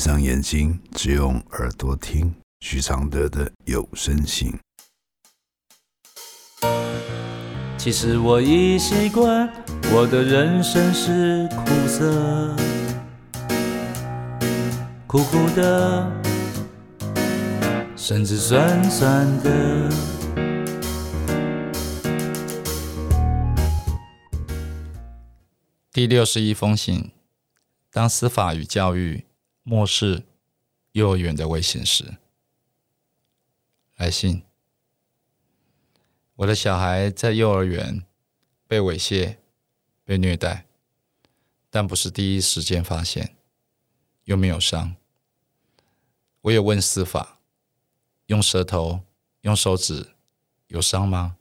上眼睛，只用耳朵听许常德的有声信。其实我已习惯，我的人生是苦涩，苦苦的，甚至酸酸的。第六十一封信：当司法与教育漠视幼儿园的危险时，来信。我的小孩在幼儿园被猥亵、被虐待，但不是第一时间发现，又没有伤。我有问司法：用舌头、用手指有伤吗？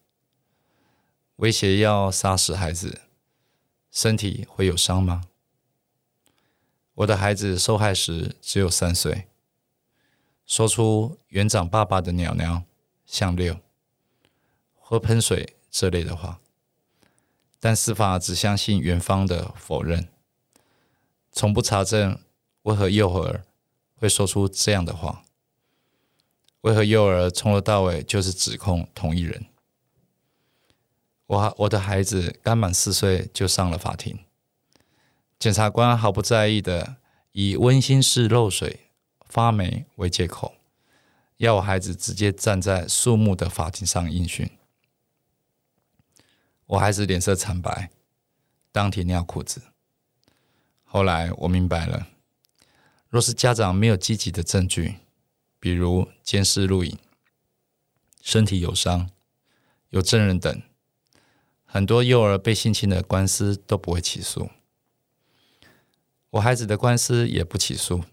威胁要杀死孩子，身体会有伤吗？我的孩子受害时只有三岁，说出园长爸爸的鸟鸟像六。喝喷水这类的话，但司法只相信园方的否认，从不查证为何幼儿会说出这样的话，为何幼儿从头到尾就是指控同一人。我我的孩子刚满四岁就上了法庭，检察官毫不在意的以温馨室漏水、发霉为借口，要我孩子直接站在肃穆的法庭上应讯。我孩子脸色惨白，当庭尿裤子。后来我明白了，若是家长没有积极的证据，比如监视录影、身体有伤、有证人等，很多幼儿被性侵的官司都不会起诉。我孩子的官司也不起诉。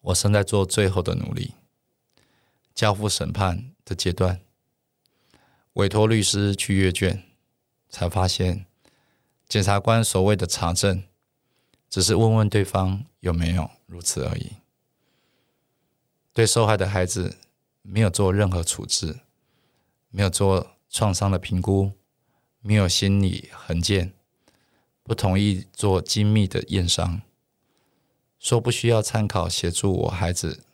我正在做最后的努力，交付审判的阶段。委托律师去阅卷，才发现检察官所谓的查证，只是问问对方有没有如此而已。对受害的孩子没有做任何处置，没有做创伤的评估，没有心理横见，不同意做精密的验伤，说不需要参考协助我孩子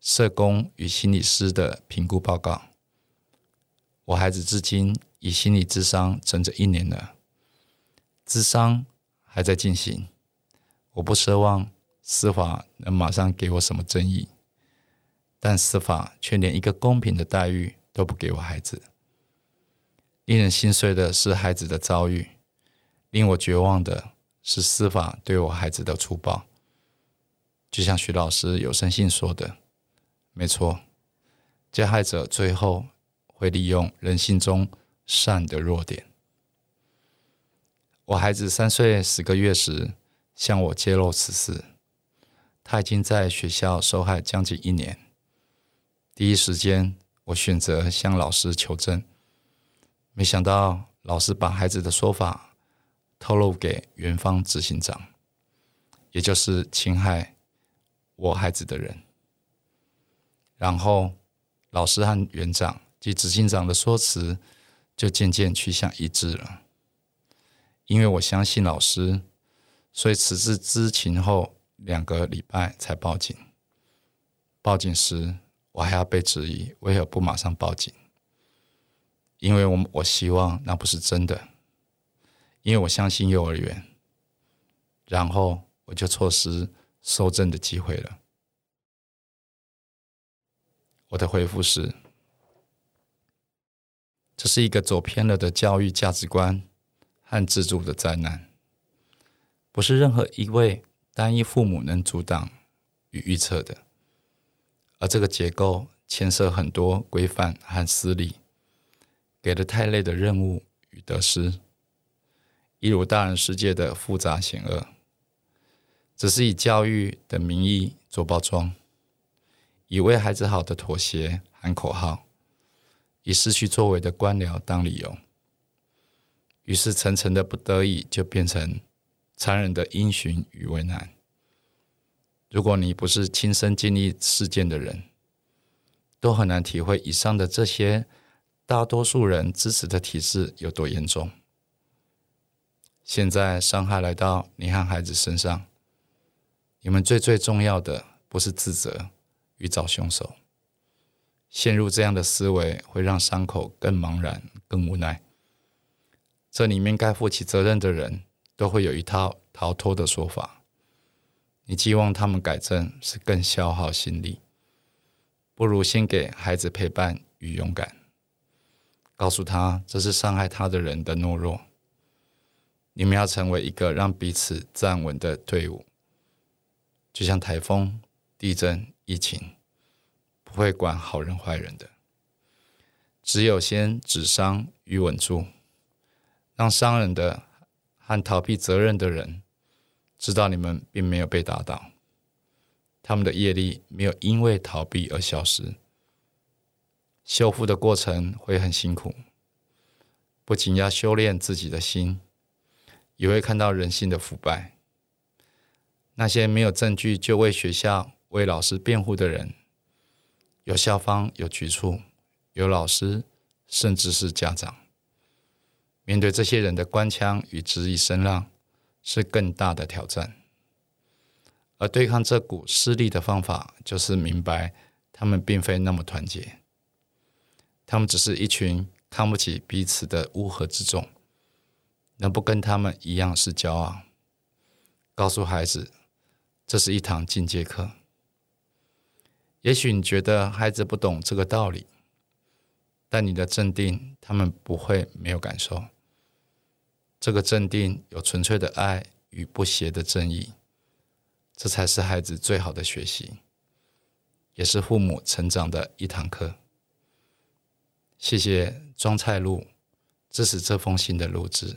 社工与心理师的评估报告。我孩子至今以心理智商整整一年了，智商还在进行。我不奢望司法能马上给我什么正义，但司法却连一个公平的待遇都不给我孩子。令人心碎的是孩子的遭遇，令我绝望的是司法对我孩子的粗暴。就像徐老师有声信说的，没错，加害者最后。会利用人性中善的弱点。我孩子三岁十个月时向我揭露此事，他已经在学校受害将近一年。第一时间，我选择向老师求证，没想到老师把孩子的说法透露给园方执行长，也就是侵害我孩子的人。然后，老师和园长。及执行长的说辞就渐渐趋向一致了。因为我相信老师，所以此次知情后两个礼拜才报警。报警时，我还要被质疑为何不马上报警？因为我我希望那不是真的，因为我相信幼儿园。然后我就错失收证的机会了。我的回复是。这是一个走偏了的教育价值观和自助的灾难，不是任何一位单一父母能阻挡与预测的。而这个结构牵涉很多规范和私利，给了太累的任务与得失，一如大人世界的复杂险恶，只是以教育的名义做包装，以为孩子好的妥协喊口号。以失去作为的官僚当理由，于是层层的不得已就变成残忍的因循与为难。如果你不是亲身经历事件的人，都很难体会以上的这些大多数人支持的体制有多严重。现在伤害来到你和孩子身上，你们最最重要的不是自责与找凶手。陷入这样的思维，会让伤口更茫然、更无奈。这里面该负起责任的人都会有一套逃脱的说法。你寄望他们改正，是更消耗心力。不如先给孩子陪伴与勇敢，告诉他这是伤害他的人的懦弱。你们要成为一个让彼此站稳的队伍，就像台风、地震、疫情，不会管好人坏人的，只有先止伤与稳住，让伤人的和逃避责任的人知道你们并没有被打倒，他们的业力没有因为逃避而消失。修复的过程会很辛苦，不仅要修炼自己的心。也会看到人性的腐败。那些没有证据就为学校、为老师辩护的人，有校方、有局处、有老师，甚至是家长。面对这些人的官腔与质疑声浪，是更大的挑战。而对抗这股势力的方法，就是明白他们并非那么团结，他们只是一群看不起彼此的乌合之众。能不跟他们一样是骄傲？告诉孩子，这是一堂进阶课。也许你觉得孩子不懂这个道理，但你的镇定，他们不会没有感受。这个镇定有纯粹的爱与不邪的正义，这才是孩子最好的学习，也是父母成长的一堂课。谢谢庄菜路支持这封信的录制。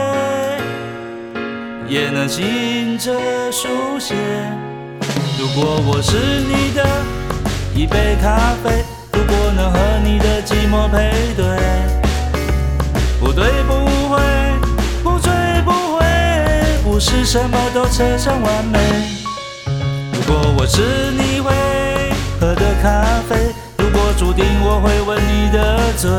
也能醒着书写。如果我是你的一杯咖啡，如果能和你的寂寞配对，不对不会，不醉不回，不是什么都扯上完美。如果我是你会喝的咖啡，如果注定我会吻你的嘴，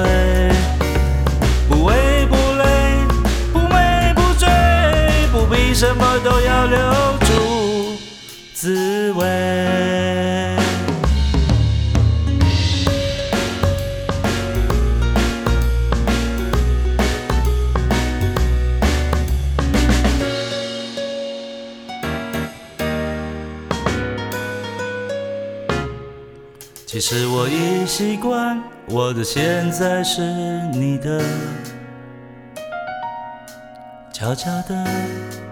什么都要留住滋味。其实我已习惯，我的现在是你的，悄悄的。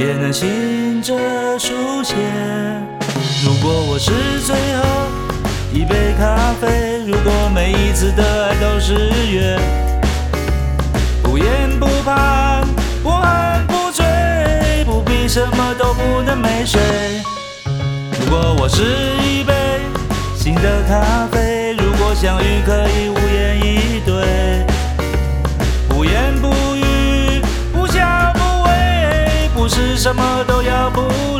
也能醒着书写。如果我是最后一杯咖啡，如果每一次的爱都是约，不言不怕，不恨不醉，不必什么都不能没睡。如果我是一杯新的咖啡，如果相遇可以无言以什么都要不。